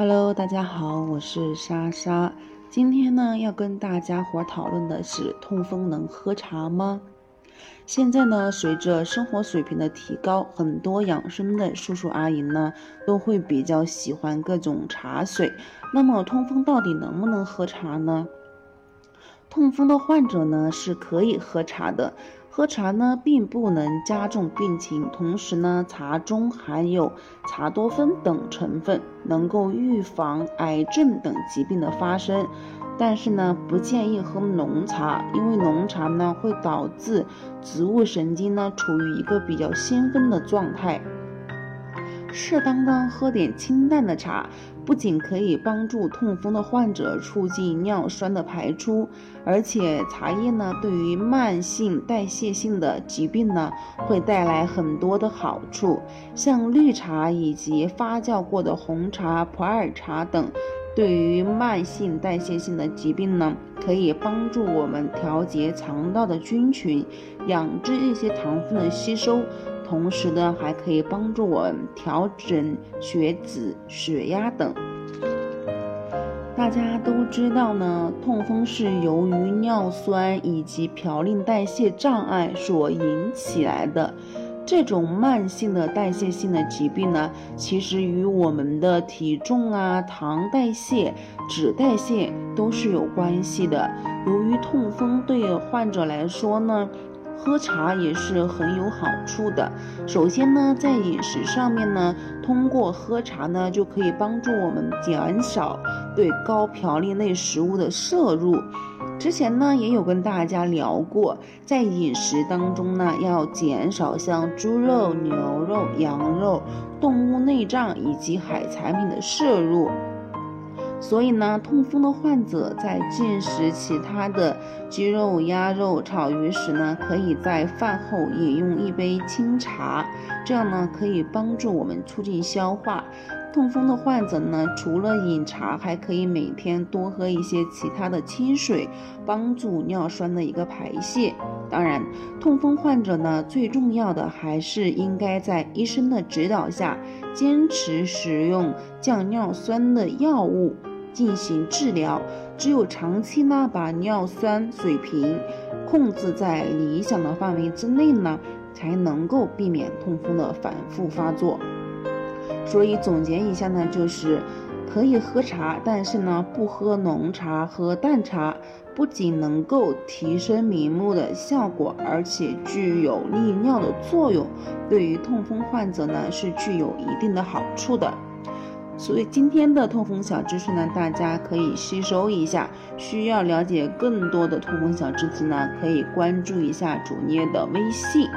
Hello，大家好，我是莎莎。今天呢，要跟大家伙讨论的是痛风能喝茶吗？现在呢，随着生活水平的提高，很多养生的叔叔阿姨呢，都会比较喜欢各种茶水。那么，痛风到底能不能喝茶呢？痛风的患者呢，是可以喝茶的。喝茶呢，并不能加重病情，同时呢，茶中含有茶多酚等成分，能够预防癌症等疾病的发生。但是呢，不建议喝浓茶，因为浓茶呢，会导致植物神经呢，处于一个比较兴奋的状态。适当的喝点清淡的茶，不仅可以帮助痛风的患者促进尿酸的排出，而且茶叶呢对于慢性代谢性的疾病呢会带来很多的好处，像绿茶以及发酵过的红茶、普洱茶等，对于慢性代谢性的疾病呢可以帮助我们调节肠道的菌群，养制一些糖分的吸收。同时呢，还可以帮助我们调整血脂、血压等。大家都知道呢，痛风是由于尿酸以及嘌呤代谢障碍所引起来的。这种慢性的代谢性的疾病呢，其实与我们的体重啊、糖代谢、脂代谢都是有关系的。由于痛风对患者来说呢，喝茶也是很有好处的。首先呢，在饮食上面呢，通过喝茶呢，就可以帮助我们减少对高嘌呤类食物的摄入。之前呢，也有跟大家聊过，在饮食当中呢，要减少像猪肉、牛肉、羊肉、动物内脏以及海产品的摄入。所以呢，痛风的患者在进食其他的鸡肉、鸭肉、炒鱼时呢，可以在饭后饮用一杯清茶，这样呢可以帮助我们促进消化。痛风的患者呢，除了饮茶，还可以每天多喝一些其他的清水，帮助尿酸的一个排泄。当然，痛风患者呢，最重要的还是应该在医生的指导下，坚持使用降尿酸的药物。进行治疗，只有长期呢把尿酸水平控制在理想的范围之内呢，才能够避免痛风的反复发作。所以总结一下呢，就是可以喝茶，但是呢不喝浓茶喝淡茶，不仅能够提升明目的效果，而且具有利尿的作用，对于痛风患者呢是具有一定的好处的。所以今天的痛风小知识呢，大家可以吸收一下。需要了解更多的痛风小知识呢，可以关注一下主页的微信。